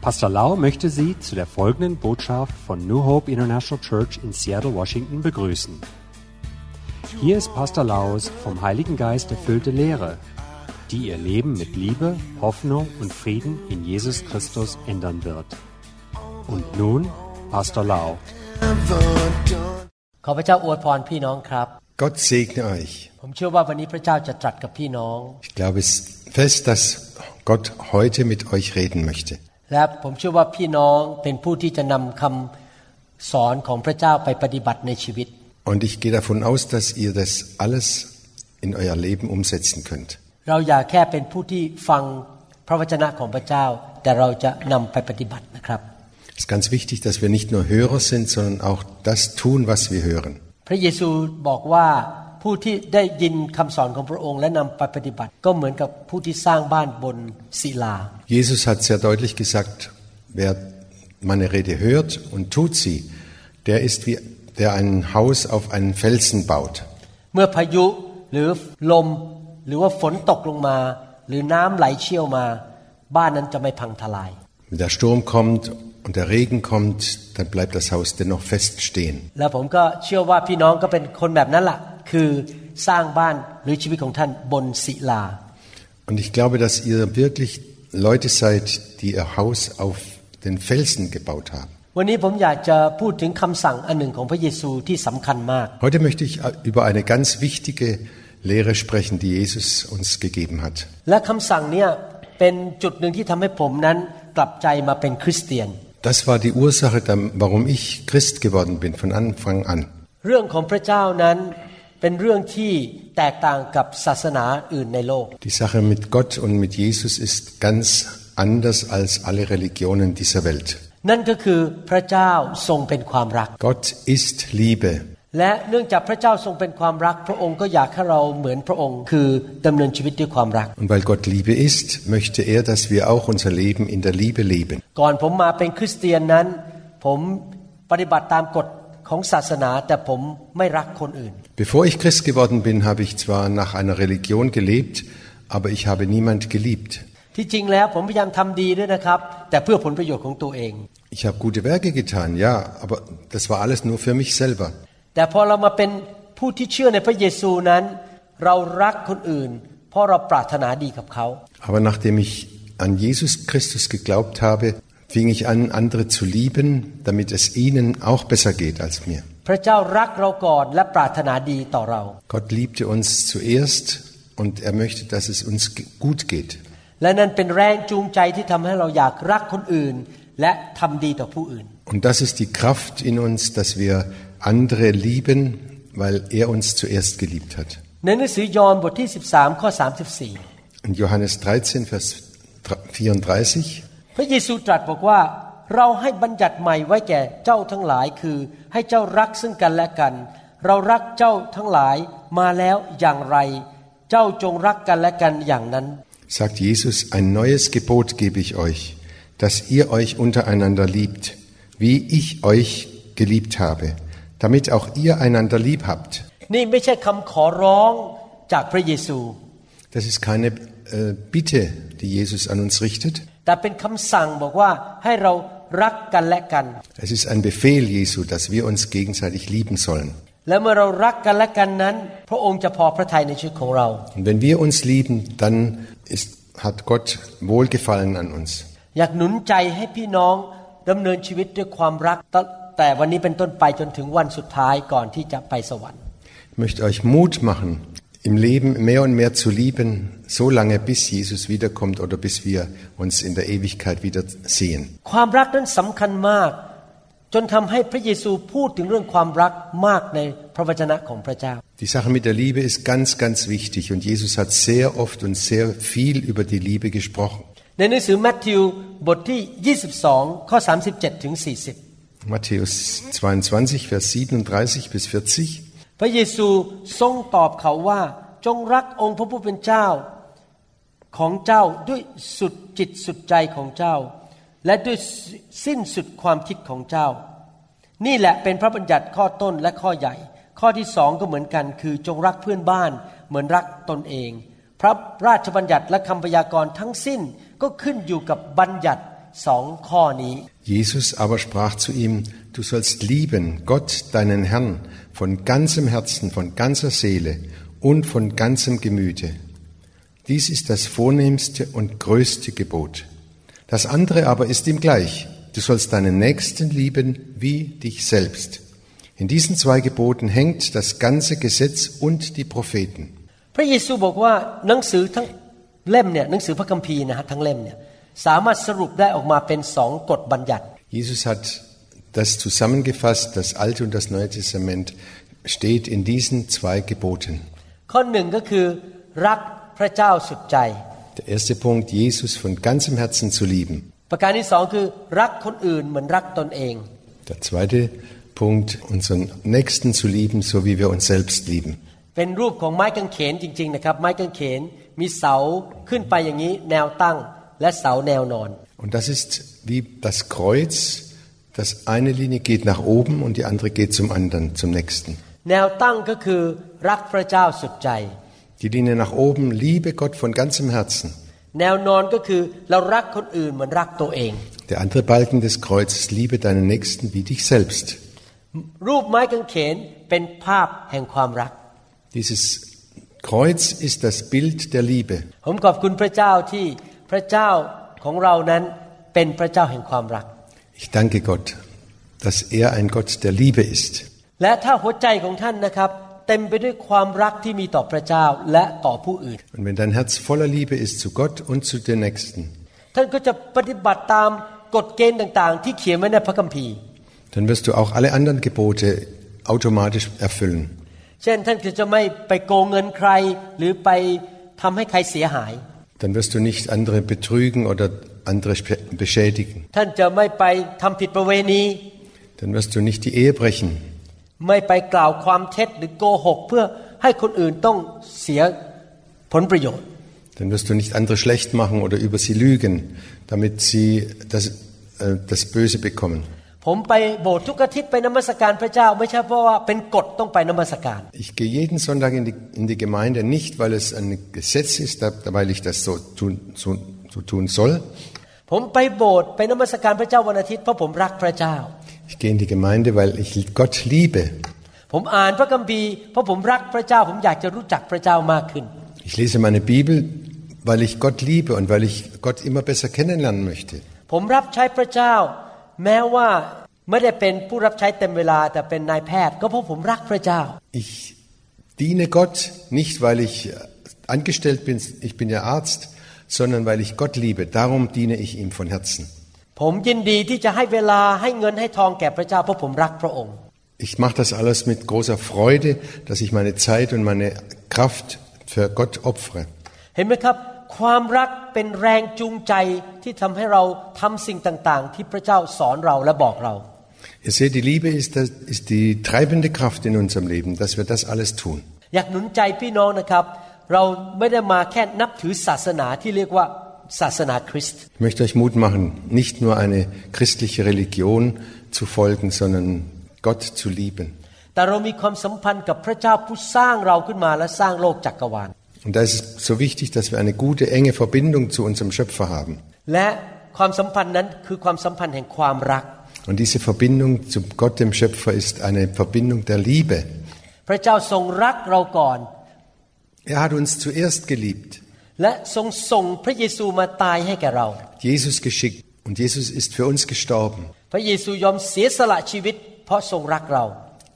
Pastor Lau möchte Sie zu der folgenden Botschaft von New Hope International Church in Seattle, Washington begrüßen. Hier ist Pastor Laus vom Heiligen Geist erfüllte Lehre, die Ihr Leben mit Liebe, Hoffnung und Frieden in Jesus Christus ändern wird. Und nun Pastor Lau. Gott segne euch. Ich glaube es fest, dass Gott heute mit euch reden möchte. และผมเชื่อว่าพี่น้องเป็นผู้ที่จะนำคำสอนของพระเจ้าไปปฏิบัติในชีวิต Und ich gehe davon aus, dass ihr das alles in euer Leben umsetzen könnt. เราอย่าแค่เป็นผู้ที่ฟังพระวจนะของพระเจ้า แต่เราจะนำไปปฏิบัตินะครับ Es ist ganz wichtig, dass wir nicht nur Hörer sind, sondern auch das tun, was wir hören. พระเยซูบอกว่า ผู้ที่ได้ยินคำสอนของพระองค์และนำไปปฏิบัติ ก็เหมือนกับผู้ที่สร้างบ้านบนศิลา Jesus hat sehr deutlich gesagt, wer meine Rede hört und tut sie, der ist wie der ein Haus auf einen Felsen baut. เมื่อพายุหรือลม หรือว่าฝนตกลงมา หรือน้ำไหลเชี่ยวมา บ้านนั้นจะไม่พังทลาย Wenn der Sturm kommt und der Regen kommt, dann bleibt das Haus dennoch fest stehen. และผมก็เชื่อว่าพี่น้องก็เป็นคนแบบนั้นละ่ะ คือสร้างบ้านหรือชีวิตของท่านบนศิลา Und ich glaube, dass ihr wirklich Leute seid, die ihr Haus auf den Felsen gebaut haben. วันนี้ผมอยากจะพูดถึงคำสั่งอันหนึ่งของพระเยซูที่สำคัญมาก Heute möchte ich über eine ganz wichtige Lehre sprechen, die Jesus uns gegeben hat. และคำสั่งเนี้ยเป็นจุดหนึ่งที่ทำให้ผมนั้นกลับใจมาเป็นคริสเตียน Das war die Ursache, dann- warum ich Christ geworden bin von Anfang an. เรื่องของพระเจ้านั้น เป็นเรื่องที่แตกต่างกับศาสนาอื่นในโลก Die Sache mit Gott und mit Jesus ist ganz anders als alle Religionen dieser Welt. นั่นก็คือพระเจ้าทรงเป็นความรัก Gott ist Liebe. และเนื่องจากพระเจ้าทรงเป็นความรัก พระองค์ก็อยากให้เราเหมือนพระองค์ คือดำเนินชีวิตด้วยความรัก Und weil Gott Liebe ist, möchte er, dass wir auch unser Leben in der Liebe leben. ก่อนผมมาเป็นคริสเตียนนั้น ผมปฏิบัติตามกฎ Bevor ich Christ geworden bin, habe ich zwar nach einer Religion gelebt, aber ich habe niemand geliebt. Ich habe gute Werke getan, ja, aber das war alles nur für mich selber. Aber nachdem ich an Jesus Christus geglaubt habe, fing ich an, andere zu lieben, damit es ihnen auch besser geht als mir. Gott liebte uns zuerst und er möchte, dass es uns gut geht. Und das ist die Kraft in uns, dass wir andere lieben, weil er uns zuerst geliebt hat. In Johannes 13, Vers 34 ระเยซูตรัสบอกว่าเราให้บัญญัติใหม่ไว้แก่เจ้าทั้งหลายคือ ให้เจ้ารักซึ่งกันและกัน เรารักเจ้าทั้งหลายมาแล้วอย่างไร เจ้าจงรักกันและกันอย่างนั้น sagt Jesus, ein neues Gebot gebe ich euch, dass ihr euch untereinander liebt, wie ich euch geliebt habe, damit auch ihr einander lieb habt. นี่ไม่ใช่คำขอร้องจากพระเยซู Das ist keine äh, Bitte, die Jesus an uns richtet. แต่เป็นคำสั่งบอกว่าให้เรารักกันและกัน Es ist ein Befehl Jesu, dass wir uns gegenseitig lieben sollen. และเมื่อเรารักกันและกันนั้น พระองค์จะพอพระทัยในชีวิตของเรา Und wenn wir uns lieben, dann ist, hat Gott Wohlgefallen an uns. อยากหนุนใจให้พี่น้องดำเนินชีวิตด้วยความรักตั้งแต่วันนี้เป็นต้นไปจนถึงวันสุดท้ายก่อนที่จะไปสวรรค์ Ich möchte euch Mut machen, im Leben mehr und mehr zu lieben, so lange bis Jesus wiederkommt oder bis wir uns in der Ewigkeit wieder sehen. ความรักนั้นสำคัญมาก จนทำให้พระเยซูพูดถึงเรื่องความรักมากในพระวจนะของพระเจ้า Die Sache mit der Liebe ist ganz, ganz wichtig und Jesus hat sehr oft und sehr viel über die Liebe gesprochen. ในหนังสือมัทธิวบทที่ 22 ข้อ 37 ถึง 40 Matthäus 22, Vers 37 bis 40. พระเยซูทรงตอบเขาว่าจงรักองค์พระผู้เป็นเจ้าของเจ้าด้วยสุดจิตสุดใจของเจ้า และด้วยสิ้นสุดความคิดของเจ้า นี่แหละเป็นพระบัญญัติข้อต้นและข้อใหญ่ ข้อที่สองก็เหมือนกัน คือจงรักเพื่อนบ้านเหมือนรักตนเอง พระราชบัญญัติและคำพยากรณ์ทั้งสิ้นก็ขึ้นอยู่กับบัญญัติ สองข้อนี้ Jesus aber sprach zu ihm, du sollst lieben Gott, deinen Herrn, von ganzem Herzen, von ganzer Seele und von ganzem Gemüte. Dies ist das vornehmste und größte Gebot. Das andere aber ist ihm gleich. Du sollst deinen Nächsten lieben wie dich selbst. In diesen zwei Geboten hängt das ganze Gesetz und die Propheten. พระเยซูบอกว่าหนังสือทั้งเล่มเนี่ยหนังสือพระคัมภีร์นะฮะทั้งเล่มเนี่ย สามารถสรุปได้ออกมาเป็นสองกฎบัญญัติ Jesus hat das zusammengefasst, das Alte und das Neue Testament steht in diesen zwei Geboten. ข้อหนึ่งก็คือรักพระเจ้าสุดใจ Der erste Punkt, Jesus von ganzem Herzen zu lieben. ประการที่สองคือรักคนอื่นเหมือนรักตนเอง Der zweite Punkt, unseren Nächsten zu lieben, so wie wir uns selbst lieben. เป็นรูปของไม้กางเขนจริงๆนะครับ ไม้กางเขนมีเสาขึ้นไปอย่างนี้แนวตั้ง และเสาแนวนอน Und das ist wie das Kreuz, das eine Linie geht nach oben und die andere geht zum anderen, zum nächsten. แนวตั้งก็คือรักพระเจ้าสุดใจ Die Linie nach oben, liebe Gott von ganzem Herzen. แนวนอนก็คือเรารักคนอื่นเหมือนรักตัวเอง Der andere Balken des Kreuzes, liebe deinen Nächsten wie dich selbst. รูปไม้กางเขนเป็นภาพแห่งความรัก Dieses Kreuz ist das Bild der Liebe. ผมขอบคุณพระเจ้าที่ พระเจ้าของเรานั้นเป็นพระเจ้าแห่งความรัก Ich danke Gott, dass er ein Gott der Liebe ist. และถ้าหัวใจของท่านนะครับเต็มไปด้วยความรักที่มีต่อพระเจ้าและต่อผู้อื่น Und wenn dein Herz voller Liebe ist zu Gott und zu den Nächsten, ท่านก็จะปฏิบัติตามกฎเกณฑ์ต่างๆ ที่เขียนไว้ในพระคัมภีร์ dann wirst du auch alle anderen Gebote automatisch erfüllen. เช่นท่านก็จะไม่ไปโกงเงินใครหรือไปทำให้ใครเสียหาย dann wirst du nicht andere betrügen oder andere beschädigen. Dann wirst du nicht die Ehe brechen. Dann wirst du nicht andere schlecht machen oder über sie lügen, damit sie das, äh, das Böse bekommen. ผมไปโบสถ์ทุกอาทิตย์ไปนมัสการพระเจ้า ไม่ใช่เพราะว่าเป็นกฎต้องไปนมัสการ Ich gehe jeden Sonntag in die, in die Gemeinde, nicht weil es ein Gesetz ist, da- weil ich das so tun, so, so tun soll. ผมไปโบสถ์ไปนมัสการพระเจ้าวันอาทิตย์เพราะผมรักพระเจ้า Ich gehe in die Gemeinde, weil ich Gott liebe. ผมอ่านพระคัมภีร์เพราะผมรักพระเจ้า ผมอยากจะรู้จักพระเจ้ามากขึ้น Ich lese meine Bibel, weil ich Gott liebe und weil ich Gott immer besser kennenlernen möchte. ผมรับใช้พระเจ้า แม้ว่าไม่ได้เป็นผู้รับใช้เต็มเวลาแต่เป็นนายแพทย์ ก็เพราะผมรักพระเจ้า Ich diene Gott nicht, weil ich äh, angestellt bin, ich bin ja Arzt, sondern weil ich Gott liebe. Darum diene ich ihm von Herzen. ผมยินดีที่จะให้เวลาให้เงินให้ทองแก่พระเจ้าเพราะผมรักพระองค์ Ich mache das alles mit großer Freude, dass ich meine Zeit und meine Kraft für Gott opfere. เห็นไหมครับ ความรักเป็นแรงจูงใจที่ทำให้เราทำสิ่งต่างๆ ที่พระเจ้าสอนเราและบอกเรา Ihr seht, die Liebe ist, das, ist die treibende Kraft in unserem Leben, dass wir das alles tun. อยากหนุนใจพี่น้องนะครับ เราไม่ได้มาแค่นับถือศาสนาที่เรียกว่าศาสนาคริสต์ Ich möchte euch Mut machen, nicht nur eine christliche Religion zu folgen, sondern Gott zu lieben. แต่เรามีความสัมพันธ์กับพระเจ้าผู้สร้างเราขึ้นมาและสร้างโลกจักรวาล Und da ist es so wichtig, dass wir eine gute, enge Verbindung zu unserem Schöpfer haben. Und diese Verbindung zu Gott, dem Schöpfer, ist eine Verbindung der Liebe. Er hat uns zuerst geliebt. Jesus geschickt und Jesus ist für uns gestorben.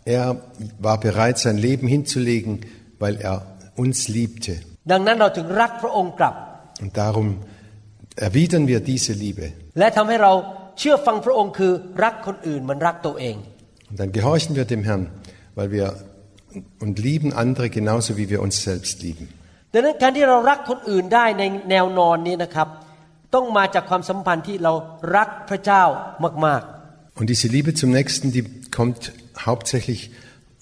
Er war bereit, sein Leben hinzulegen, weil er uns uns liebte. ดังนั้นเราถึงรักพระองค์กลับ Und darum erwidern wir diese Liebe. และทำให้เราเชื่อฟังพระองค์คือรักคนอื่นเหมันรักตัวเอง Und dann gehorchen wir dem Herrn, weil wir und lieben andere genauso wie wir uns selbst lieben. ดังนั้นการที่เรารักคนอื่นได้ในแนวนอนนี้นะครับ ต้องมาจากความสัมพันธ์ที่เรารักพระเจ้ามาก Und diese Liebe zum Nächsten, die kommt hauptsächlich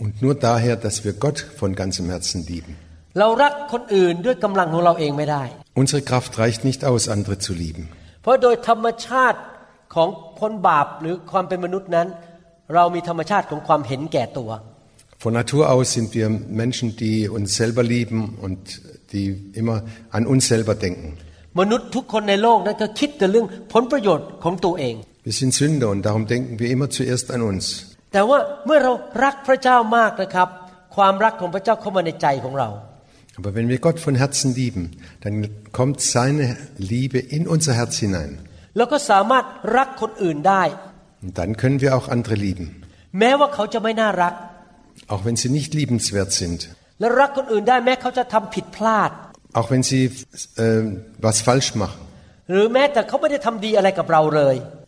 und nur daher, dass wir Gott von ganzem Herzen lieben. ๆเรารักคนอื่นด้วยกำลังของเราเองไม่ได้ Unsere Kraft reicht nicht aus, andere zu lieben. เพราะโดยธรรมชาติของคนบาปหรือความเป็นมนุษย์นั้น เรามีธรรมชาติของความเห็นแก่ตัว Von Natur aus sind wir Menschen, die uns selber lieben und die immer an uns selber denken. มนุษย์ทุกคนในโลกนั้นก็คิดแต่เรื่องผลประโยชน์ของตัวเอง Wir sind Sünder und darum denken wir immer zuerst an uns. แต่ว่าเมื่อเรารักพระเจ้ามากนะครับ ความรักของพระเจ้าเข้ามาในใจของเรา Aber wenn wir Gott von Herzen lieben, dann kommt seine Liebe in unser Herz hinein. Und dann können wir auch andere lieben. Auch wenn sie nicht liebenswert sind. Auch wenn sie äh, was falsch machen.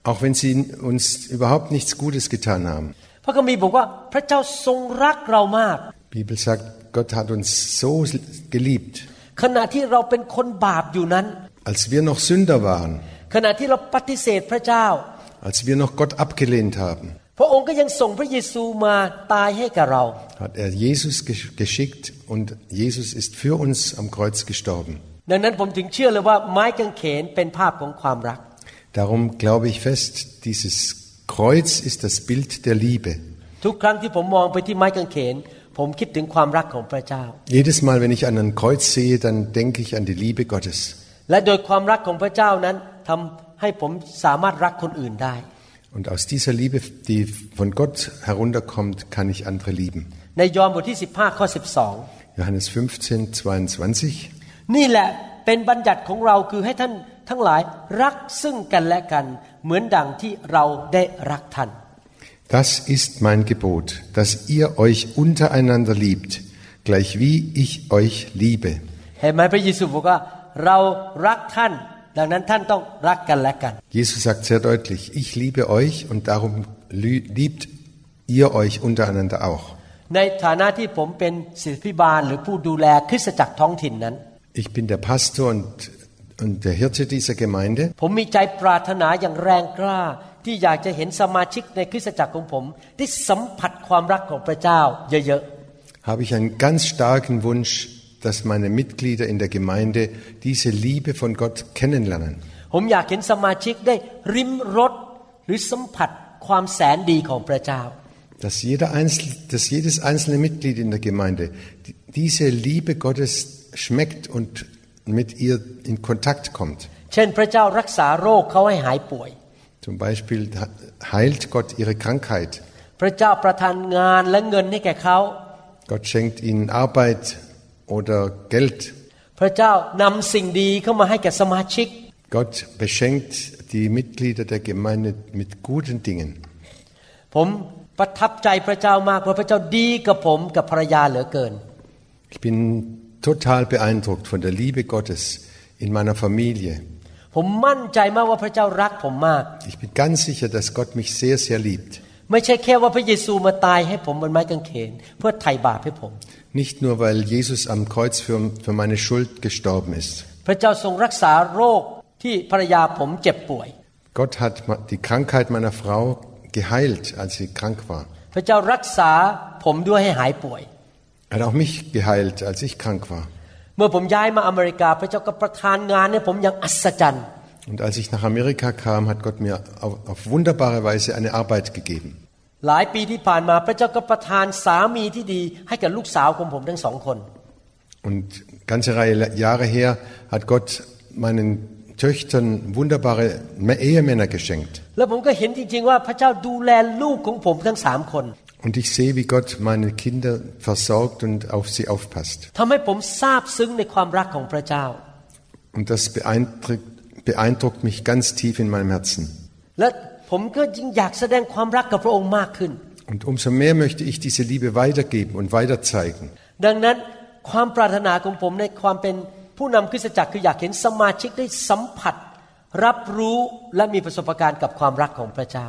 Auch wenn sie uns überhaupt nichts Gutes getan haben. Die Bibel sagt, Gott hat uns so geliebt, ขณะที่เราเป็นคนบาปอยู่นั้น als wir noch Sünder waren, ขณะที่เราปฏิเสธพระเจ้า als wir noch Gott abgelehnt haben, พระองค์ก็ยังส่งพระเยซูมาตายให้กับเรา hat er Jesus gesch- geschickt und Jesus ist für uns am Kreuz gestorben. ดังนั้นผมถึงเชื่อเลยว่าไม้กางเขนเป็นภาพของความรัก Darum glaube ich fest, dieses Kreuz ist das Bild der Liebe. ทุกครั้งที่ผมมองไปที่ไม้กางเขน ผมคิดถึงความรักของพระเจ้า Jedes Mal, wenn ich an ein Kreuz sehe, dann denke ich an die Liebe Gottes. และโดยความรักของพระเจ้านั้นทำให้ผมสามารถรักคนอื่นได้ Und aus dieser Liebe, die von Gott herunterkommt, kann ich andere lieben. ในยอห์นบทที่ 15 ข้อ Johannes 15, 22. 12 นี่แหละเป็นบัญญัติของเราคือให้ท่านทั้งหลายรักซึ่งกันและกัน เหมือนดังที่เราได้รักท่าน Das ist mein Gebot, dass ihr euch untereinander liebt, gleich wie ich euch liebe. เห็นไหมพระเยซูบอกว่าเรารักท่าน ดังนั้นท่านต้องรักกันและกัน Jesus sagt sehr deutlich, ich liebe euch und darum lü- liebt ihr euch untereinander auch. ในฐานะที่ผมเป็นศิษย์พิบาลหรือผู้ดูแลคริสตจักรท้องถิ่นนั้น Ich bin der Pastor und, und der Hirte dieser Gemeinde. ผมมีใจปรารถนาอย่างแรงกล้า ที่อยากจะเห็นสมาชิกในคริสตจักรของผม ได้สัมผัสความรักของพระเจ้าเยอะ habe ich einen ganz starken Wunsch, dass meine Mitglieder in der Gemeinde diese Liebe von Gott kennenlernen. ๆ ผมอยากเห็นสมาชิกได้ริมรสหรือสัมผัสความแสนดีของพระเจ้า Dass, jeder Einzel, dass jedes einzelne Mitglied in der Gemeinde die- diese Liebe Gottes schmeckt und mit ihr in Kontakt kommt. เช่นพระเจ้ารักษาโรคเขาให้หายป่วย Zum Beispiel heilt Gott ihre Krankheit. พระเจ้าประทานงานและเงินให้แก่เขา Gott schenkt ihnen Arbeit oder Geld. พระเจ้านำสิ่งดีเข้ามาให้แก่สมาชิก Gott beschenkt die Mitglieder der Gemeinde mit guten Dingen. ผมประทับใจพระเจ้ามากเพราะพระเจ้าดีกับผมกับภรรยาเหลือเกิน Ich bin total beeindruckt von der Liebe Gottes in meiner Familie. ผมมั่นใจมากว่าพระเจ้ารักผมมาก Ich bin ganz sicher, dass Gott mich sehr, sehr liebt. ไม่ใช่แค่ว่าพระเยซูมาตายให้ผมบนไม้กางเขน เพื่อไถ่บาปให้ผม Nicht nur, weil Jesus am Kreuz für, für meine Schuld gestorben ist. พระเจ้าทรงรักษาโรคที่ภรรยาผมเจ็บป่วย Gott hat ma- die Krankheit meiner Frau geheilt, als sie krank war. พระเจ้ารักษาผมด้วยให้หายป่วย Er hat auch mich geheilt, als ich krank war. เมื่อผมย้ายมาอเมริกา พระเจ้าก็ประทานงานให้ผมอย่างอัศจรรย์ Und als ich nach Amerika kam, hat Gott mir auf, auf wunderbare Weise eine Arbeit gegeben. หลายปีที่ผ่านมาพระเจ้าก็ประทานสามีที่ดี ให้กับลูกสาวของผมทั้งสองคน Und ganze Reihe Jahre her hat Gott meinen Töchtern wunderbare Ehemänner geschenkt. แล้วผมก็เห็นจริงๆว่าพระเจ้าดูแลลูกของผมทั้งสามคน Und ich sehe, wie Gott meine Kinder versorgt und auf sie aufpasst. ทำให้ผมซาบซึ้งในความรักของพระเจ้า Und das beeindruckt, beeindruckt mich ganz tief in meinem Herzen. และผมก็ยิ่งอยากแสดงความรักกับพระองค์มากขึ้น Und umso mehr möchte ich diese Liebe weitergeben und weiterzeigen. ดังนั้นความปรารถนาของผมในความเป็นผู้นำคริสตจักรคืออยากเห็นสมาชิกได้สัมผัส รับรู้และมีประสบการณ์กับความรักของพระเจ้า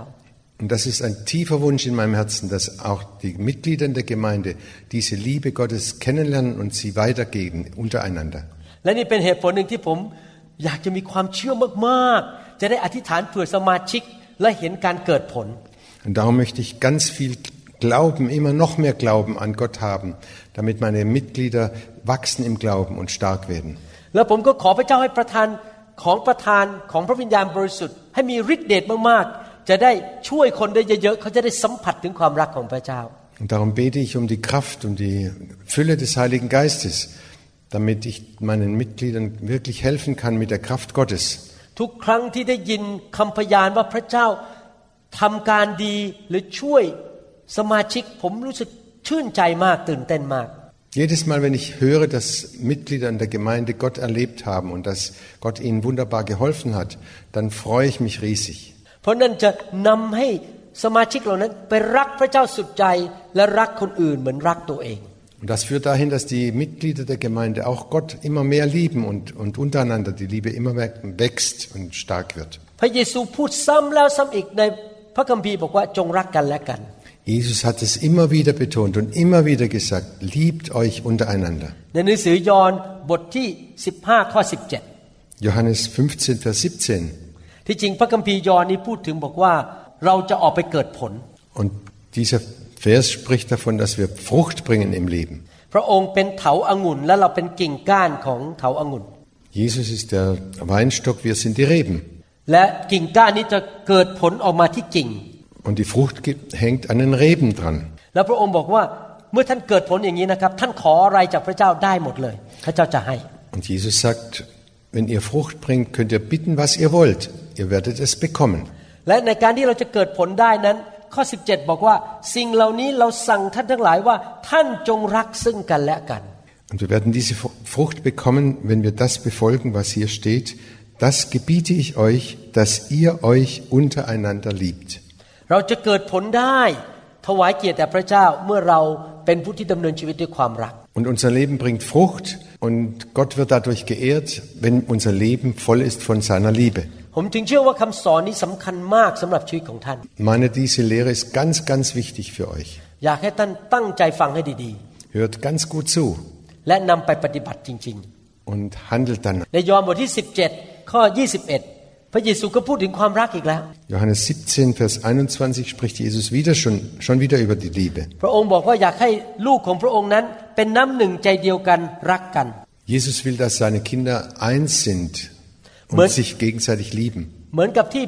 Und das ist ein tiefer Wunsch in meinem Herzen, dass auch die Mitglieder in der Gemeinde diese Liebe Gottes kennenlernen und sie weitergeben untereinander. และนี่เป็นเหตุผลหนึ่งที่ผมอยากจะมีความเชื่อมากๆ จะได้อธิษฐานเผื่อสมาชิกและเห็นการเกิดผล Und darum möchte ich ganz viel Glauben, immer noch mehr Glauben an Gott haben, damit meine Mitglieder wachsen im Glauben und stark werden. แล้วผมก็ขอพระเจ้าให้ประทานของประทานของพระวิญญาณบริสุทธิ์ให้มีฤทธิ์เดชมากๆ จะได้ช่วยคนได้เยอะๆเขาจะได้สัมผัสถึงความรักของพระเจ้า Und darum bete ich um die Kraft, um die Fülle des Heiligen Geistes, damit ich meinen Mitgliedern wirklich helfen kann mit der Kraft Gottes. ทุกครั้งที่ได้ยินคำพยานว่าพระเจ้าทำการดีหรือช่วยสมาชิกผมรู้สึกชื่นใจมากตื่นเต้นมาก Jedes Mal, wenn ich höre, dass Mitglieder in der Gemeinde Gott erlebt haben und dass Gott ihnen wunderbar geholfen hat, dann freue ich mich riesig. เพราะนั่นจะนำให้สมาชิกเหล่านั้นไปรักพระเจ้าสุดใจและรักคนอื่นเหมือนรักตัวเอง Und das führt dahin, dass die Mitglieder der Gemeinde auch Gott immer mehr lieben und, und untereinander die Liebe immer mehr wächst und stark wird. พระเยซูพูดซ้ำแล้วซ้ำอีกในพระคัมภีร์บอกว่าจงรักกันและกัน Jesus hat es immer wieder betont und immer wieder gesagt, liebt euch untereinander. ในหนังสือยอห์นบทที่ 15 ข้อ Johannes 15, Vers 17. 17 ที่จริงพระคัมภีร์ยอห์นนี้พูดถึงบอกว่าเราจะออกไปเกิดผล Und dieser Vers spricht davon, dass wir Frucht bringen im Leben. พระองค์เป็นเถาอางุ่นและเราเป็นกิ่งก้านของเถาอางุ่น Jesus ist der Weinstock, wir sind die Reben. และกิ่งก้านนี้จะเกิดผลออกมาที่กิ่ง Und die Frucht gibt- hängt an den Reben dran. แล้วพระองค์บอกว่าเมื่อท่านเกิดผลอย่างนี้นะครับ ท่านขออะไรจากพระเจ้าได้หมดเลย พระเจ้าจะให้ Und Jesus sagt, wenn ihr Frucht bringt, könnt ihr bitten, was ihr wollt. Ihr werdet es bekommen. และในการที่เราจะเกิดผลได้นั้น ข้อ 17 บอกว่า สิ่งเหล่านี้เราสั่งท่านทั้งหลายว่า ท่านจงรักซึ่งกันและกัน Und wir werden diese Frucht bekommen, wenn wir das befolgen, was hier steht. Das gebiete ich euch, dass ihr euch untereinander liebt. เราจะเกิดผลได้ ถวายเกียรติแด่พระเจ้าเมื่อเราเป็นผู้ที่ดำเนินชีวิตด้วยความรัก Und unser Leben bringt Frucht und Gott wird dadurch geehrt, wenn unser Leben voll ist von seiner Liebe. ผมจึงเชื่อว่าคำสอนนี้สำคัญมากสำหรับชีวิตของท่าน Ich meine, diese Lehre ist ganz, ganz wichtig für euch. อยากให้ท่านตั้งใจฟังให้ดี Hört ganz gut zu ๆและนำไปปฏิบัติจริง und handelt dann. ๆในยอห์นบทที่ 17 ข้อ 21 พระเยซูก็พูดถึงความรักอีกแล้ว Johannes 17, Vers 21 spricht Jesus wieder schon, schon wieder über die Liebe. พระองค์บอกว่าอยากให้ลูกของพระองค์นั้นเป็นน้ำหนึ่งใจเดียวกันรักกัน Jesus will, dass seine Kinder eins sind und Mer- sich gegenseitig lieben. เหมือนกับที่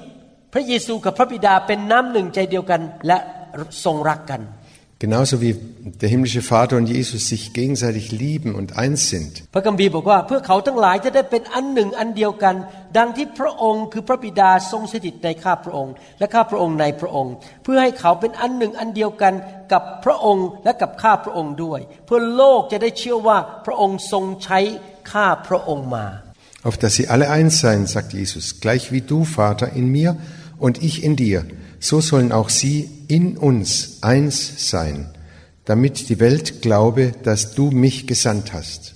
พระเยซูกับพระบิดาเป็นน้ำหนึ่งใจเดียวกันและทรงรักกัน Genauso wie der himmlische Vater und Jesus sich gegenseitig lieben und eins sind. พระคัมภีร์บอกว่าเพื่อเขาทั้งหลายจะได้เป็นอันหนึ่งอันเดียวกัน ดังที่พระองค์คือพระบิดาทรงสถิตในข้าพระองค์ และข้าพระองค์ในพระองค์ เพื่อให้เขาเป็นอันหนึ่งอันเดียวกันกับพระองค์และกับข้าพระองค์ด้วย เพื่อโลกจะได้เชื่อว่าพระองค์ทรงใช้ข้าพระองค์มา Auf dass sie alle eins seien, sagt Jesus, gleich wie du, Vater, in mir und ich in dir, so sollen auch sie in uns eins sein, damit die Welt glaube, dass du mich gesandt hast.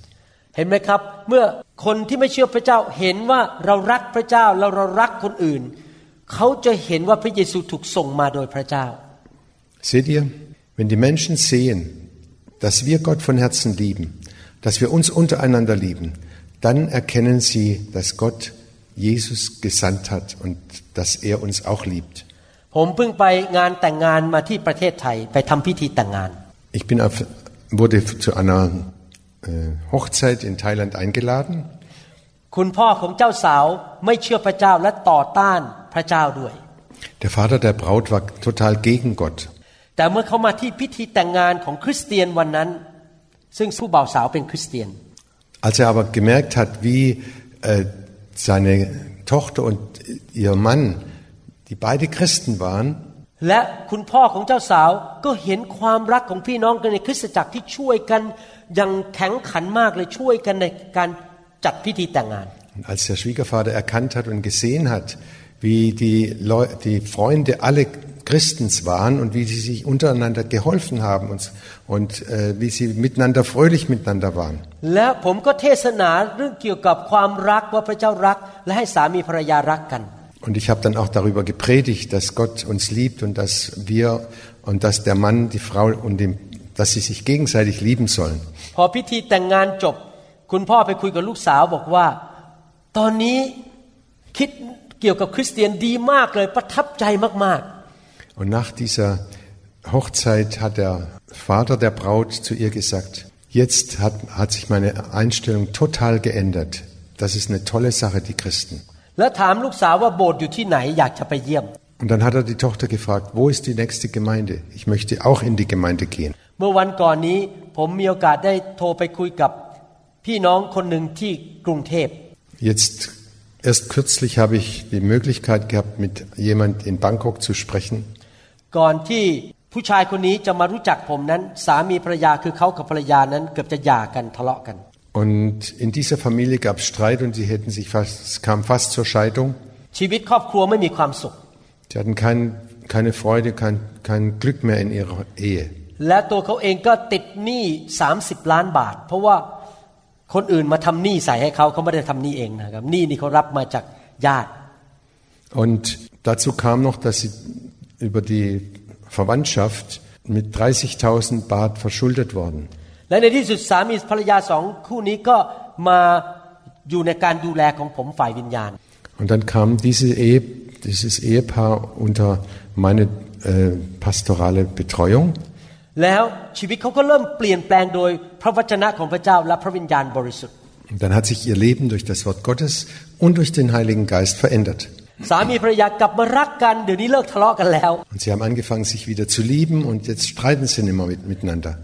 เห็นไหมครับ เมื่อคนที่ไม่เชื่อพระเจ้าเห็นว่าเรารักพระเจ้าแล้วเรารักคนอื่น เขาจะเห็นว่าพระเยซูถูกส่งมาโดยพระเจ้า Seht ihr, wenn die Menschen sehen, dass wir Gott von Herzen lieben, dass wir uns untereinander lieben, dann erkennen sie, dass Gott Jesus gesandt hat und dass er uns auch liebt. ผมเพิ่งไปงานแต่งงานมาที่ประเทศไทยไปทำพิธีแต่งงาน Ich bin auf, wurde zu einer äh, Hochzeit in Thailand eingeladen คุณพ่อของเจ้าสาวไม่เชื่อพระเจ้าและต่อต้านพระเจ้าด้วย Der Vater der Braut war total gegen Gott. แต่เมื่อเขามาที่พิธีแต่งงานของคริสเตียนวันนั้น ซึ่งผู้บ่าวสาวเป็นคริสเตียน Als er aber gemerkt hat, wie äh, seine Tochter und ihr Mann, die beide Christen waren, และคุณพ่อของเจ้าสาวก็เห็นความรักของพี่น้องกันในคริสตจักรที่ช่วยกันอย่างแข็งขันมากเลยช่วยกันในการจัดพิธีแต่งงาน Und als der Schwiegervater erkannt hat und gesehen hat, wie die, Leu die Freunde alle Christens waren und wie sie sich untereinander geholfen haben und, und äh, wie sie miteinander fröhlich miteinander waren. และผมก็เทศนาเรื่องเกี่ยวกับความรักว่าพระเจ้ารัก และให้สามีภรรยารักกัน Und ich habe dann auch darüber gepredigt, dass Gott uns liebt und dass wir und dass der Mann die Frau und dem, dass sie sich gegenseitig lieben sollen. พอพิธีแต่งงานจบ คุณพ่อไปคุยกับลูกสาวบอกว่า ตอนนี้คิดเกี่ยวกับคริสเตียนดีมากเลยประทับใจมาก Und nach dieser Hochzeit hat der Vater der Braut zu ihr gesagt, jetzt hat, hat sich meine Einstellung total geändert. Das ist eine tolle Sache, die Christen. ๆ แล้วถามลูกสาวว่าโบสถ์อยู่ที่ไหนอยากจะไปเยี่ยม Und dann hat er die Tochter gefragt, wo ist die nächste Gemeinde? Ich möchte auch in die Gemeinde gehen. เมื่อวันก่อนนี้ผมมีโอกาสได้โทรไปคุยกับ พี่น้องคนหนึ่งที่กรุงเทพ Jetzt, erst kürzlich habe ich die Möglichkeit gehabt, mit jemand in Bangkok zu sprechen. ก่อนที่ผู้ชายคนนี้จะมารู้จักผมนั้น สามีภรรยาคือเขากับภรรยานั้นเกือบจะหย่ากันทะเลาะกัน Und in dieser Familie gab es Streit und sie hätten sich fast, es kam fast zur Scheidung. ชีวิตครอบครัวไม่มีความสุข Sie hatten kein, keine Freude, kein, kein Glück mehr in ihrer Ehe. และตัวเขาเองก็ติดหนี้30 ล้านบาท เพราะว่าคนอื่นมาทำหนี้ใส่ให้เขาเขาไม่ได้ทำหนี้เองนะครับหนี้นี่เขารับมาจากญาติ Und dazu kam noch, dass sie über die Verwandtschaft mit 30.000 Baht verschuldet wurden. และในที่สุดสามีภรรยาสองคู่นี้ก็มาอยู่ในการดูแลของผมฝ่ายวิญญาณ Und dann kam diese Ehe, dieses Ehepaar unter meine äh, pastorale Betreuung. แล้วชีวิตเขาก็เริ่มเปลี่ยนแปลงโดยพระวจนะของพระเจ้าและพระวิญญาณบริสุทธิ์ Und dann hat sich ihr Leben durch das Wort Gottes und durch den Heiligen Geist verändert. Und sie haben angefangen, sich wieder zu lieben und jetzt streiten sie nicht mehr mit, miteinander.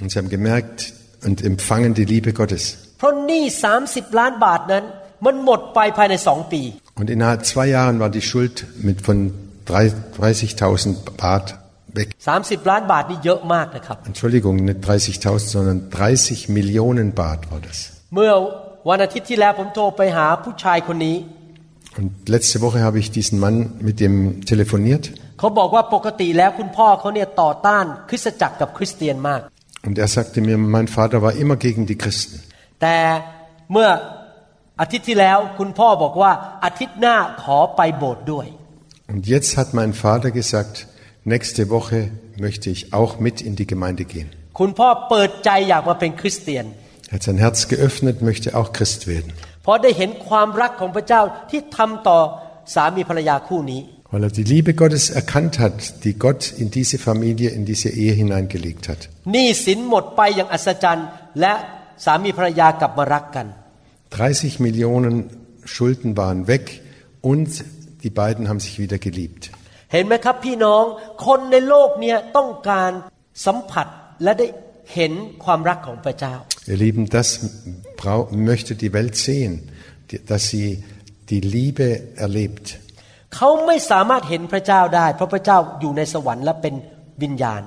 Und sie haben gemerkt und empfangen die Liebe Gottes. Und innerhalb zwei Jahren war die Schuld mit von 30.000 Baht weg. Entschuldigung, nicht 30.000, sondern 30 Millionen Baht war das. เมื่อวันอาทิตย์ที่แล้วผมโทรไปหาผู้ชายคนนี้ Und letzte Woche habe ich diesen Mann mit dem telefoniert เขาบอกว่าปกติแล้วคุณพ่อเขาเนี่ยต่อต้านคริสตจักรกับคริสเตียนมาก und er sagte mir, mein Vater war immer gegen die Christen. แต่เมื่ออาทิตย์ที่แล้วคุณพ่อบอกว่าอาทิตย์หน้าขอไปโบสถ์ด้วย Und jetzt hat mein Vater gesagt, nächste Woche möchte ich auch mit in die Gemeinde gehen. คุณพ่อเปิดใจอยากมาเป็นคริสเตียน Er hat sein Herz geöffnet, möchte auch Christ werden. เพราะได้เห็นความรักของพระเจ้าที่ทำต่อสามีภรรยาคู่นี้ Weil er die Liebe Gottes erkannt hat, die Gott in diese Familie, in diese Ehe hineingelegt hat. หนี้สินหมดไปอย่างอัศจรรย์ และสามีภรรยากลับมารักกัน 30 Millionen Schulden waren weg und die beiden haben sich wieder geliebt. เห็นไหมครับพี่น้องคนในโลกเนี้ต้องการสัมผัสและได้เห็นความรักของพระเจ้า Ihr Lieben, das brau- möchte die Welt sehen, die- dass sie die Liebe erlebt. เขาไม่สามารถเห็นพระเจ้าได้ เพราะพระเจ้าอยู่ในสวรรค์และเป็นวิญญาณ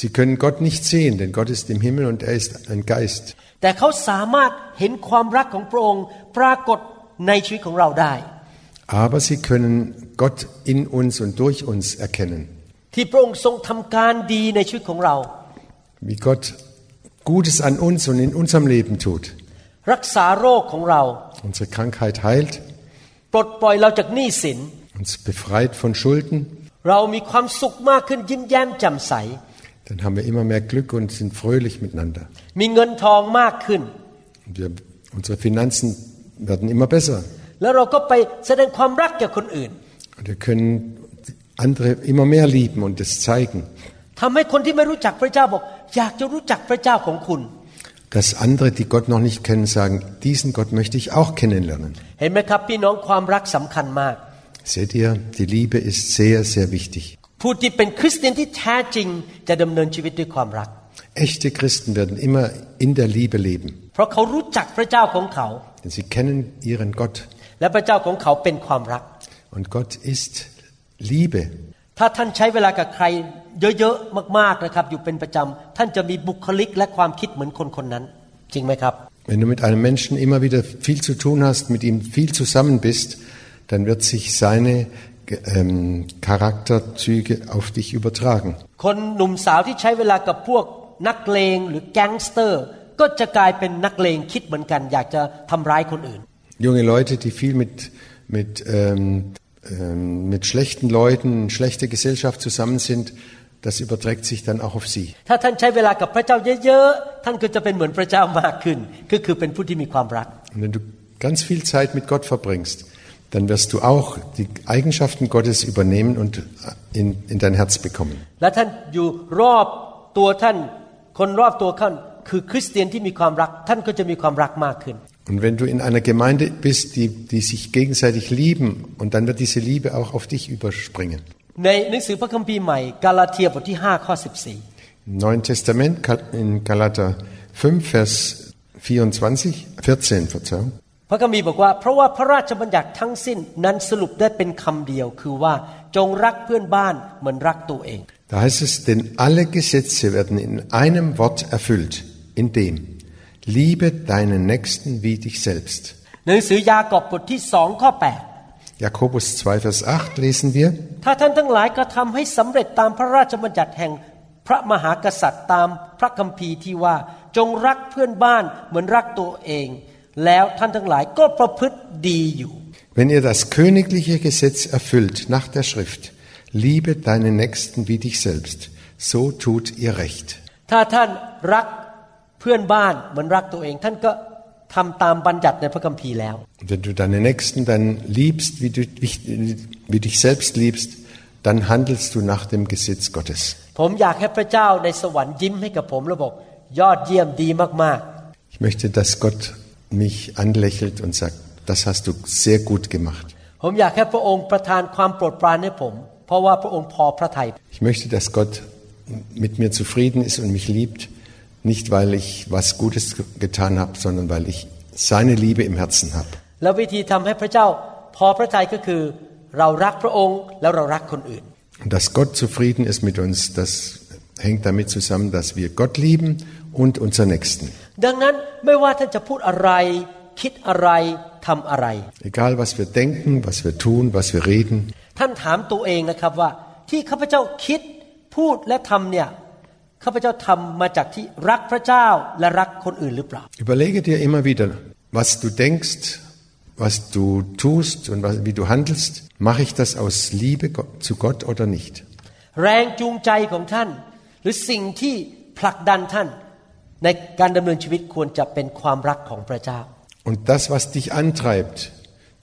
Sie können Gott nicht sehen, denn Gott ist im Himmel und er ist ein Geist. แต่เขาสามารถเห็นความรักของพระองค์ปรากฏในชีวิตของเราได้ Aber sie können Gott in uns und durch uns erkennen, ที่พระองค์ทรงทำการดีในชีวิตของเรา wie Gott Gutes an uns und in unserem Leben tut. รักษาโรคของเรา Unsere Krankheit heilt, ปลดปล่อยเราจากหนี้สิน uns befreit von Schulden. เรามีความสุขมากขึ้นยิ้มแย้มแจ่มใส Dann haben wir immer mehr Glück und sind fröhlich miteinander. มีเงินทองมากขึ้น Und wir, unsere Finanzen werden immer besser. แล้วเราก็ไปแสดงความรักแก่คนอื่น Und wir können andere immer mehr lieben und es zeigen, ทำให้คนที่ไม่รู้จักพระเจ้าบอก dass andere, die Gott noch nicht kennen, sagen, diesen Gott möchte ich auch kennenlernen. Seht ihr, die Liebe ist sehr, sehr wichtig. Echte Christen werden immer in der Liebe leben. Denn sie kennen ihren Gott. Und Gott ist Liebe. ถ้าท่านใช้เวลากับใครเยอะๆมากๆนะครับ อยู่เป็นประจำท่านจะมีบุคลิกและความคิดเหมือนคนคนนั้น จริงไหมครับ Wenn du mit einem Menschen immer wieder viel zu tun hast, mit ihm viel zusammen bist, dann wird sich seine ähm, Charakterzüge auf dich übertragen. คนหนุ่มสาวที่ใช้เวลากับพวกนักเลงหรือแก๊งสเตอร์ ก็จะกลายเป็นนักเลงคิดเหมือนกัน อยากจะทำร้ายคนอื่น Junge Leute, die viel mit, mit, ähm, ähm, mit schlechten Leuten, schlechte Gesellschaft zusammen sind, das überträgt sich dann auch auf sie. Wenn du ganz viel Zeit mit Gott verbringst, dann wirst du auch die Eigenschaften Gottes übernehmen und in, in dein Herz bekommen. และท่านอยู่รอบตัวท่าน คนรอบตัวท่านคือคริสเตียนที่มีความรัก ท่านก็จะมีความรักมากขึ้น Und wenn du in einer Gemeinde bist, die, die sich gegenseitig lieben, und dann wird diese Liebe auch auf dich überspringen. ในหนังสือพระคัมภีร์ใหม่ กาลาเทียบทที่5ข้อ In Im Neuen Testament in Galater 5, Vers 24, 14, Verzeihung. พระคัมภีร์บอกว่า เพราะว่าพระราชบัญญัติทั้งสิ้นนั้นสรุปได้เป็นคำเดียว คือว่าจงรักเพื่อนบ้านเหมือนรักตัวเอง Da heißt es, denn alle Gesetze werden in einem Wort erfüllt, in dem liebe deinen Nächsten wie dich selbst. หนังสือยากอบบทที่สองข้อ8 Jakobus 2, Vers 8 lesen wir. ถ้าท่านทั้งหลายกระทำให้สำเร็จตามพระราชบัญญัติแห่งพระมหากษัตริย์ตามพระคัมภีร์ที่ว่าจงรักเพื่อนบ้านเหมือนรักตัวเอง แล้วท่านทั้งหลายก็ประพฤติดีอยู่ Wenn ihr das königliche Gesetz erfüllt nach der Schrift, liebe deinen Nächsten wie dich selbst, so tut ihr recht. ถ้าท่านรัก เพื่อนบ้านเหมือนรักตัวเอง ท่านก็ทำตามบัญญัติในพระคัมภีร์แล้ว Und wenn du deinen Nächsten dann liebst, wie du wie dich selbst liebst, dann handelst du nach dem Gesetz Gottes. ผมอยากให้พระเจ้าในสวรรค์ยิ้มให้กับผมแล้วบอกยอดเยี่ยมดีมาก Ich möchte, dass Gott mich anlächelt und sagt, das hast du sehr gut gemacht. ๆ ผมอยากให้พระองค์ประทานความโปรดปรานให้ผม เพราะว่าพระองค์พอพระทัย Ich möchte, dass Gott mit mir zufrieden ist und mich liebt, nicht weil ich was Gutes getan habe, sondern weil ich seine Liebe im Herzen habe. แล้ววิธีทำให้พระเจ้าพอพระทัยก็คือ เรารักพระองค์แล้วเรารักคนอื่น Und dass Gott zufrieden ist mit uns, das hängt damit zusammen, dass wir Gott lieben und unser Nächsten. ดังนั้นไม่ว่าท่านจะพูดอะไร คิดอะไรทำอะไร Egal, was wir denken, was wir tun, was wir reden, ท่านถามตัวเองนะครับว่า ที่ข้าพเจ้าคิดพูดและทำเนี่ย ข้าพเจ้าทำมาจากที่รักพระเจ้าและรักคนอื่นหรือเปล่า überlege dir immer wieder, was du denkst, was du tust und was, wie du handelst. Mache ich das aus Liebe Gott- zu Gott oder nicht? แรงจูงใจของท่าน หรือสิ่งที่ผลักดันท่าน ในการดำเนินชีวิตควรจะเป็นความรักของพระเจ้า Und das, was dich antreibt,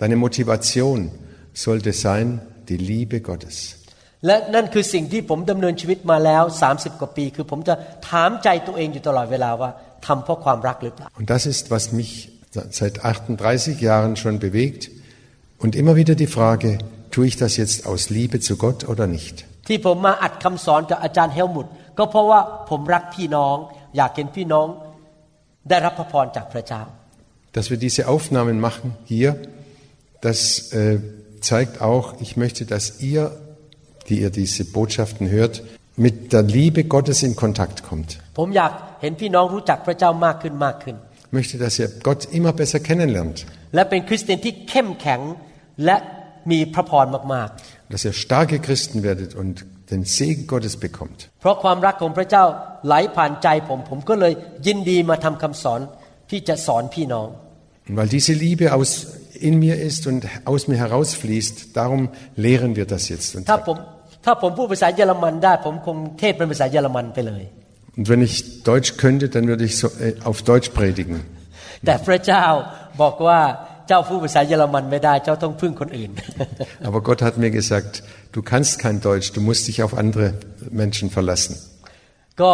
deine Motivation, sollte sein die Liebe Gottes. และนั่นคือสิ่งที่ผมดำเนินชีวิตมาแล้ว 30 กว่าปี คือผมจะถามใจตัวเองอยู่ตลอดเวลาว่าทำเพราะความรักหรือเปล่า Und das ist, was mich seit 38 Jahren schon bewegt. Und immer wieder die Frage, tue ich das jetzt aus Liebe zu Gott oder nicht? ที่ผมมาอัดคำสอนกับอาจารย์เฮลมุตก็เพราะว่าผมรักพี่น้อง อยากเห็นพี่น้องได้รับพระพรจากพระเจ้า Dass wir diese Aufnahmen machen hier, das äh, zeigt auch, ich möchte, dass ihr, die ihr diese Botschaften hört, mit der Liebe Gottes in Kontakt kommt. Ich möchte, dass ihr Gott immer besser kennenlernt. Dass ihr starke Christen werdet und den Segen Gottes bekommt. Und weil diese Liebe aus, in mir ist und aus mir herausfließt, darum lehren wir das jetzt. Und ถ้าผมถ้าผมพูดภาษาเยอรมันได้ ผมคงเทศเป็นภาษาเยอรมันไปเลย und wenn ich Deutsch könnte, dann würde ich so, äh, auf Deutsch predigen. แต่พระเจ้าบอกว่าเจ้าพูดภาษาเยอรมันไม่ได้ เจ้าต้องพึ่งคนอื่น Aber Gott hat mir gesagt, du kannst kein Deutsch, du musst dich auf andere Menschen verlassen. ก็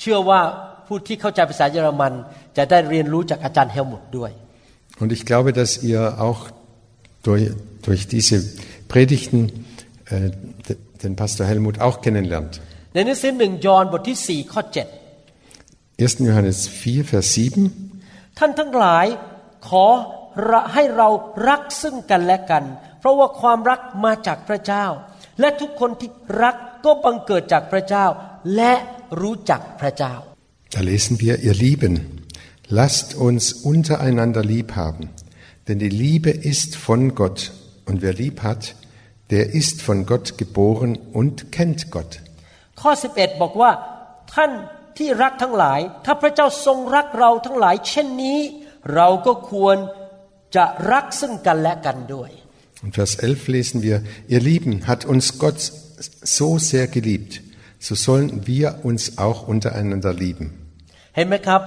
เชื่อว่าผู้ที่เข้าใจภาษาเยอรมัน จะได้เรียนรู้จากอาจารย์เฮลมุตด้วย Und ich glaube, dass ihr auch durch, durch diese Predigten äh, de- den Pastor Helmut auch kennenlernt. ในหนังสือหนึ่งยอห์นบทที่ 4 ข้อ 1. Johannes 4, Vers 7. 7 ท่านทั้งหลายขอให้เรารักซึ่งกันและกัน เพราะว่าความรักมาจากพระเจ้า และทุกคนที่รักก็บังเกิดจากพระเจ้า และรู้จักพระเจ้า Da lesen wir, ihr Lieben, lasst uns untereinander lieb haben, denn die Liebe ist von Gott und wer lieb hat, der ist von Gott geboren und kennt Gott. ข้อ 11 บอกว่า ท่านที่รักทั้งหลาย ถ้าพระเจ้าทรงรักเราทั้งหลาย เช่นนี้ เราก็ควรจะรักซึ่งกันและกันด้วย Und Vers 11 lesen wir, ihr Lieben, hat uns Gott so sehr geliebt, so sollen wir uns auch untereinander lieben. เห็นไหมครับ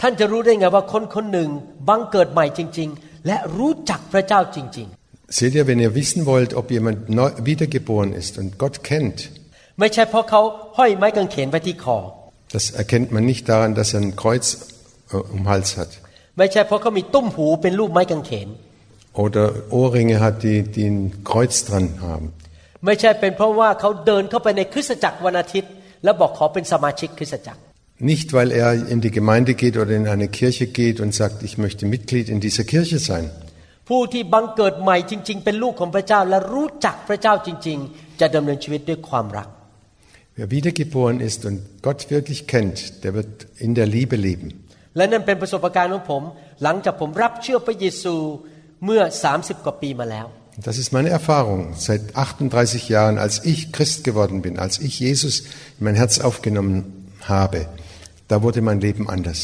ท่านจะรู้ได้ไงว่าคนคนหนึ่งบังเกิดใหม่จริง ๆ และรู้จักพระเจ้าจริง Seht ihr, wenn ihr wissen wollt, ob jemand neu, wiedergeboren ist und Gott kennt, ๆ ไม่ใช่เพราะเขาห้อยไม้กางเขนไว้ที่คอ das erkennt man nicht daran, dass er ein Kreuz äh, um den Hals hat ไม่ใช่เพราะเขามีตุ้มหูเป็นรูปไม้กางเขน oder Ohrringe hat, die, die ein Kreuz dran haben. ไม่ใช่เป็นเพราะว่าเขาเดินเข้าไปในคริสตจักรวันอาทิตย์ แล้วบอกขอเป็นสมาชิกคริสตจักร Nicht, weil er in die Gemeinde geht oder in eine Kirche geht und sagt, ich möchte Mitglied in dieser Kirche sein. ผู้ที่บังเกิดใหม่จริง ๆ เป็นลูกของพระเจ้า และรู้จักพระเจ้าจริง ๆ จะดำเนินชีวิตด้วยความรัก Wer wiedergeboren ist und Gott wirklich kennt, der wird in der Liebe leben. และนั่นเป็นประสบการณ์ของผม หลังจากผมรับเชื่อพระเยซูเมื่อ 30 กว่าปีมาแล้ว Das ist meine Erfahrung seit 38 Jahren, als ich Christ geworden bin, als ich Jesus in mein Herz aufgenommen habe. Da wurde mein Leben anders.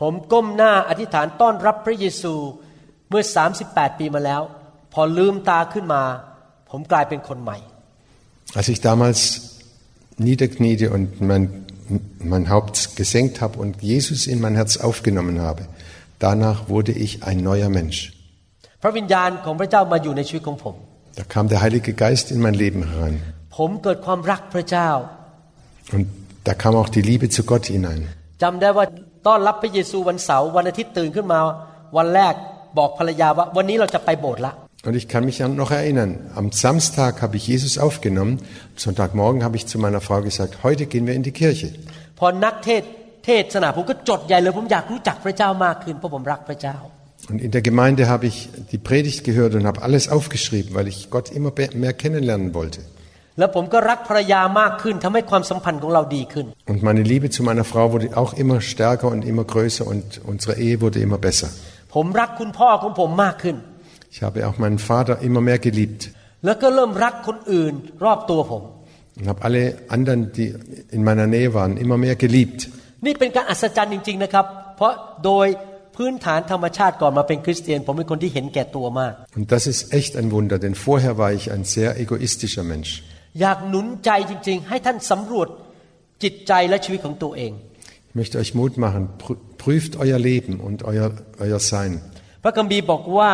ผมก้มหน้าอธิษฐานต้อนรับพระเยซู เมื่อ 38 ปีมาแล้ว พอลืมตาขึ้นมา ผมกลายเป็นคนใหม่ Als ich damals niederkniete und mein, mein Haupt gesenkt habe und Jesus in mein Herz aufgenommen habe, danach wurde ich ein neuer Mensch. พระวิญญาณของพระเจ้ามาอยู่ในชีวิตของผม Da kam der Heilige Geist in mein Leben herein. ผมเกิดความรักพระเจ้า Und da kam auch die Liebe zu Gott hinein. จำได้ว่าต้อนรับพระเยซูวันเสาร์วันอาทิตย์ตื่นขึ้นมา วันแรก บอกภรรยาว่า วันนี้เราจะไปโบสถ์ละ Und ich kann mich an- noch erinnern, am Samstag habe ich Jesus aufgenommen, am Sonntagmorgen habe ich zu meiner Frau gesagt, heute gehen wir in die Kirche. พอนักเทศเทศนาผมก็จดใหญ่เลยผมอยากรู้จักพระเจ้ามากขึ้นเพราะผมรักพระเจ้า Und in der Gemeinde habe ich die Predigt gehört und habe alles aufgeschrieben, weil ich Gott immer be- mehr kennenlernen wollte. แล้วผมก็รักภรรยามากขึ้นทำให้ความสัมพันธ์ของเราดีขึ้น Und meine Liebe zu meiner Frau wurde auch immer stärker und immer größer und unsere Ehe wurde immer besser. ผมรักคุณพ่อของผมมากขึ้น Ich habe auch meinen Vater immer mehr geliebt แล้วก็เริ่มรักคนอื่นรอบตัวผม und habe alle anderen, die in meiner Nähe waren, immer mehr geliebt. นี่เป็นการอัศจรรย์จริง ๆนะครับ เพราะโดยพื้นฐานธรรมชาติก่อนมาเป็นคริสเตียน ผมเป็นคนที่เห็นแก่ตัวมาก Und das ist echt ein Wunder, denn vorher war ich ein sehr egoistischer Mensch. อยากหนุนใจจริง ๆ ให้ท่านสำรวจจิตใจและชีวิตของตัวเอง Ich möchte euch Mut machen, prü- prüft euer Leben und euer, euer Sein. พระคัมภีร์บอกว่า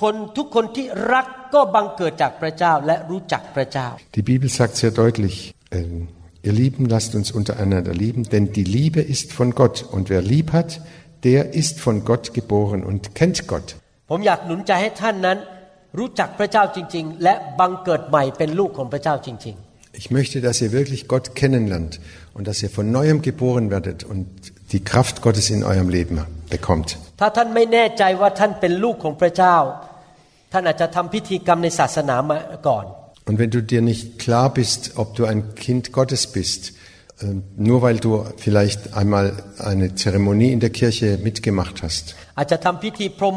คนทุกคนที่รักก็บังเกิดจากพระเจ้าและรู้จักพระเจ้า Die Bibel sagt sehr deutlich, ähm, ihr Lieben, lasst uns untereinander lieben, denn die Liebe ist von Gott und wer lieb hat, der ist von Gott geboren und kennt Gott. ผมอยากหนุนใจให้ท่านนั้น รู้จักพระเจ้าจริง ๆ และบังเกิดใหม่เป็นลูกของพระเจ้าจริง Ich möchte, dass ihr wirklich Gott kennenlernt und dass ihr von neuem geboren werdet und die Kraft Gottes in eurem Leben bekommt. ๆ ถ้าท่านไม่แน่ใจว่าท่านเป็นลูกของพระเจ้า ท่านอาจจะทำพิธีกรรมในศาสนามาก่อน Und wenn du dir nicht klar bist, ob du ein Kind Gottes bist, äh, nur weil du vielleicht einmal eine Zeremonie in der Kirche mitgemacht hast, อาจจะทำพิธีพรม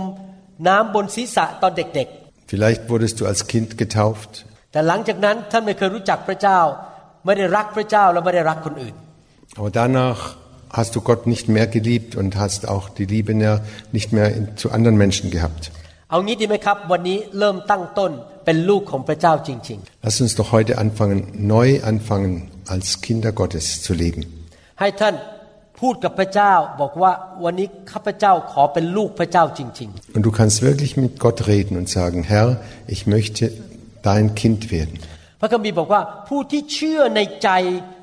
น้ำบนศีรษะตอนเด็ก vielleicht wurdest du als Kind getauft, ๆ แต่หลังจากนั้นท่านไม่เคยรู้จักพระเจ้า Aber danach hast du Gott nicht mehr geliebt und hast auch die Liebe nicht mehr zu anderen Menschen gehabt. Lass uns doch heute anfangen, neu anfangen, als Kinder Gottes zu leben. Und du kannst wirklich mit Gott reden und sagen, Herr, ich möchte dein Kind werden. ๆพระคัมภีร์บอกว่าผู้ที่เชื่อในใจ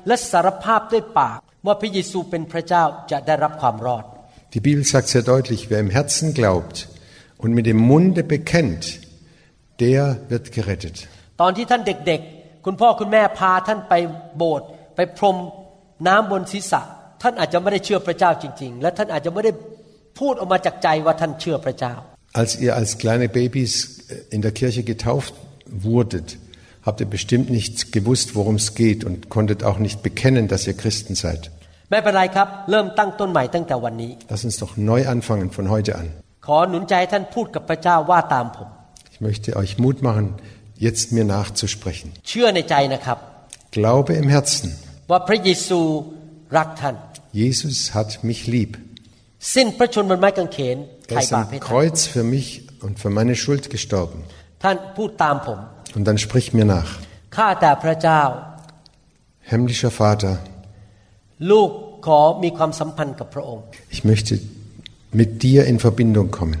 และสารภาพด้วยปาก ว่าพระเยซูเป็นพระเจ้าจะได้รับความรอด Die Bibel sagt sehr deutlich, wer im Herzen glaubt und mit dem Munde bekennt, der wird gerettet. ตอนที่ท่านเด็กๆ คุณพ่อคุณแม่พาท่านไปโบสถ์ไปพรมน้ำบนศีรษะ ท่านอาจจะไม่ได้เชื่อพระเจ้าจริง ๆ และท่านอาจจะไม่ได้พูดออกมาจากใจว่าท่านเชื่อพระเจ้า Als ihr als kleine Babys in der Kirche getauft wurdet, habt ihr bestimmt nicht gewusst, worum es geht und konntet auch nicht bekennen, dass ihr Christen seid. Lass uns doch neu anfangen von heute an. Ich möchte euch Mut machen, jetzt mir nachzusprechen. Glaube im Herzen. Jesus hat mich lieb. Er ist am Kreuz für mich und für meine Schuld gestorben. ท่านพูดตามผม Und dann sprich mir nach. ข้าแต่พระเจ้า Himmlischer Vater, ลูกขอมีความสัมพันธ์กับพระองค์ ich möchte mit dir in Verbindung kommen.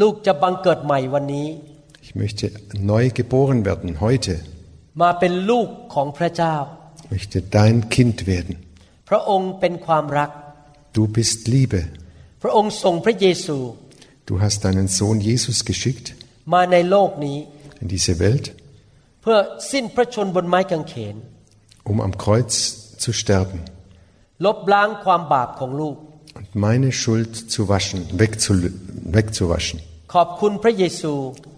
ลูกจะบังเกิดใหม่วันนี้ Ich möchte neu geboren werden, heute. มาเป็นลูกของพระเจ้า Ich möchte dein Kind werden. พระองค์เป็นความรัก Du bist Liebe. พระองค์ส่งพระเยซู Du hast deinen Sohn Jesus geschickt มาในโลกนี้ in diese Welt, เพื่อสิ้นพระชนม์บนไม้กางเขน um am Kreuz zu sterben ลบล้างความบาปของลูก und meine Schuld zu waschen, wegzu, wegzuwaschen. ขอบคุณพระเยซู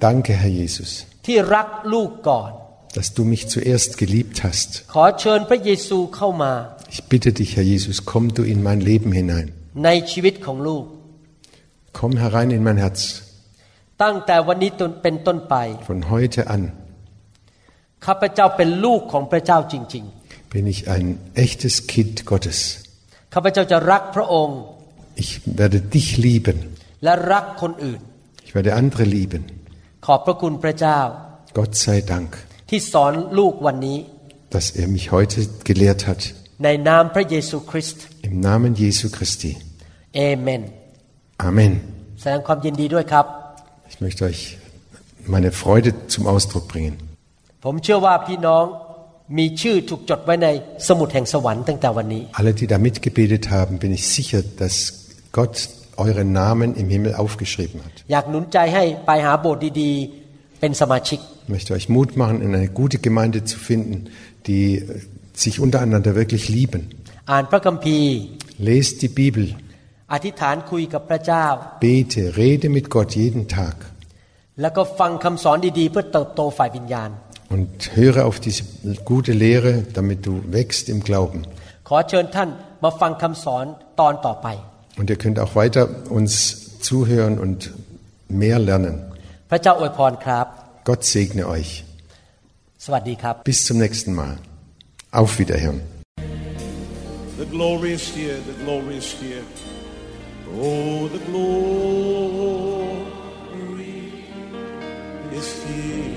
Danke, Herr Jesus, ที่รักลูกก่อน dass du mich zuerst geliebt hast. ขอเชิญพระเยซูเข้ามา Ich bitte dich, Herr Jesus, komm du in mein Leben hinein. ในชีวิตของลูก Komm herein in mein Herz. ตั้งแต่วันนี้เป็นต้นไป Von heute an ข้าพเจ้าเป็นลูกของพระเจ้าจริง bin ich ein echtes Kind Gottes. ๆ ข้าพเจ้าจะรักพระองค์ Ich werde dich lieben. และรักคนอื่น Ich werde andere lieben. ขอบพระคุณพระเจ้า Gott sei Dank, ที่สอนลูกวันนี้ dass er mich heute gelehrt hat. ในนามพระเยซูคริสต์ Im Namen Jesu Christi. เอเมน Amen. แสดงความยินดีด้วยครับ Ich möchte euch meine Freude zum Ausdruck bringen. ผมเชื่อว่าพี่น้องมีชื่อถูกจดไว้ในสมุดแห่งสวรรค์ตั้งแต่วันนี้ Alle, die da mitgebetet haben, bin ich sicher, dass Gott euren Namen im Himmel aufgeschrieben hat. อยากหนุนใจให้ไปหาโบสถ์ดีๆ เป็นสมาชิก Ich möchte euch Mut machen, in eine gute Gemeinde zu finden, die äh, sich untereinander wirklich lieben. อ่านพระคัมภีร์ Lest die Bibel, อธิษฐานคุยกับพระเจ้า bete, rede mit Gott jeden Tag แล้วก็ฟังคำสอนดีๆ เพื่อเติบโตฝ่ายวิญญาณ und höre auf diese gute Lehre, damit du wächst im Glauben. Und ihr könnt auch weiter uns zuhören und mehr lernen. Gott segne euch. Bis zum nächsten Mal. Auf Wiederhören. The glory is here, the glory is here. Oh, the glory is here.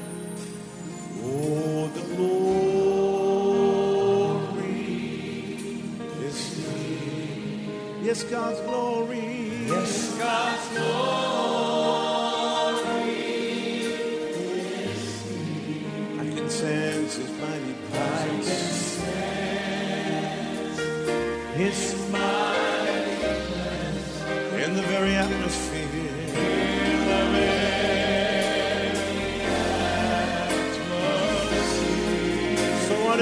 Oh, yes, God's glory. Yes, God's glory is here. I can sense His mighty presence. His mighty presence in the very atmosphere.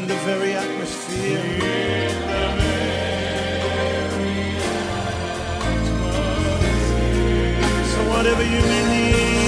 In the very atmosphere. So whatever you may need.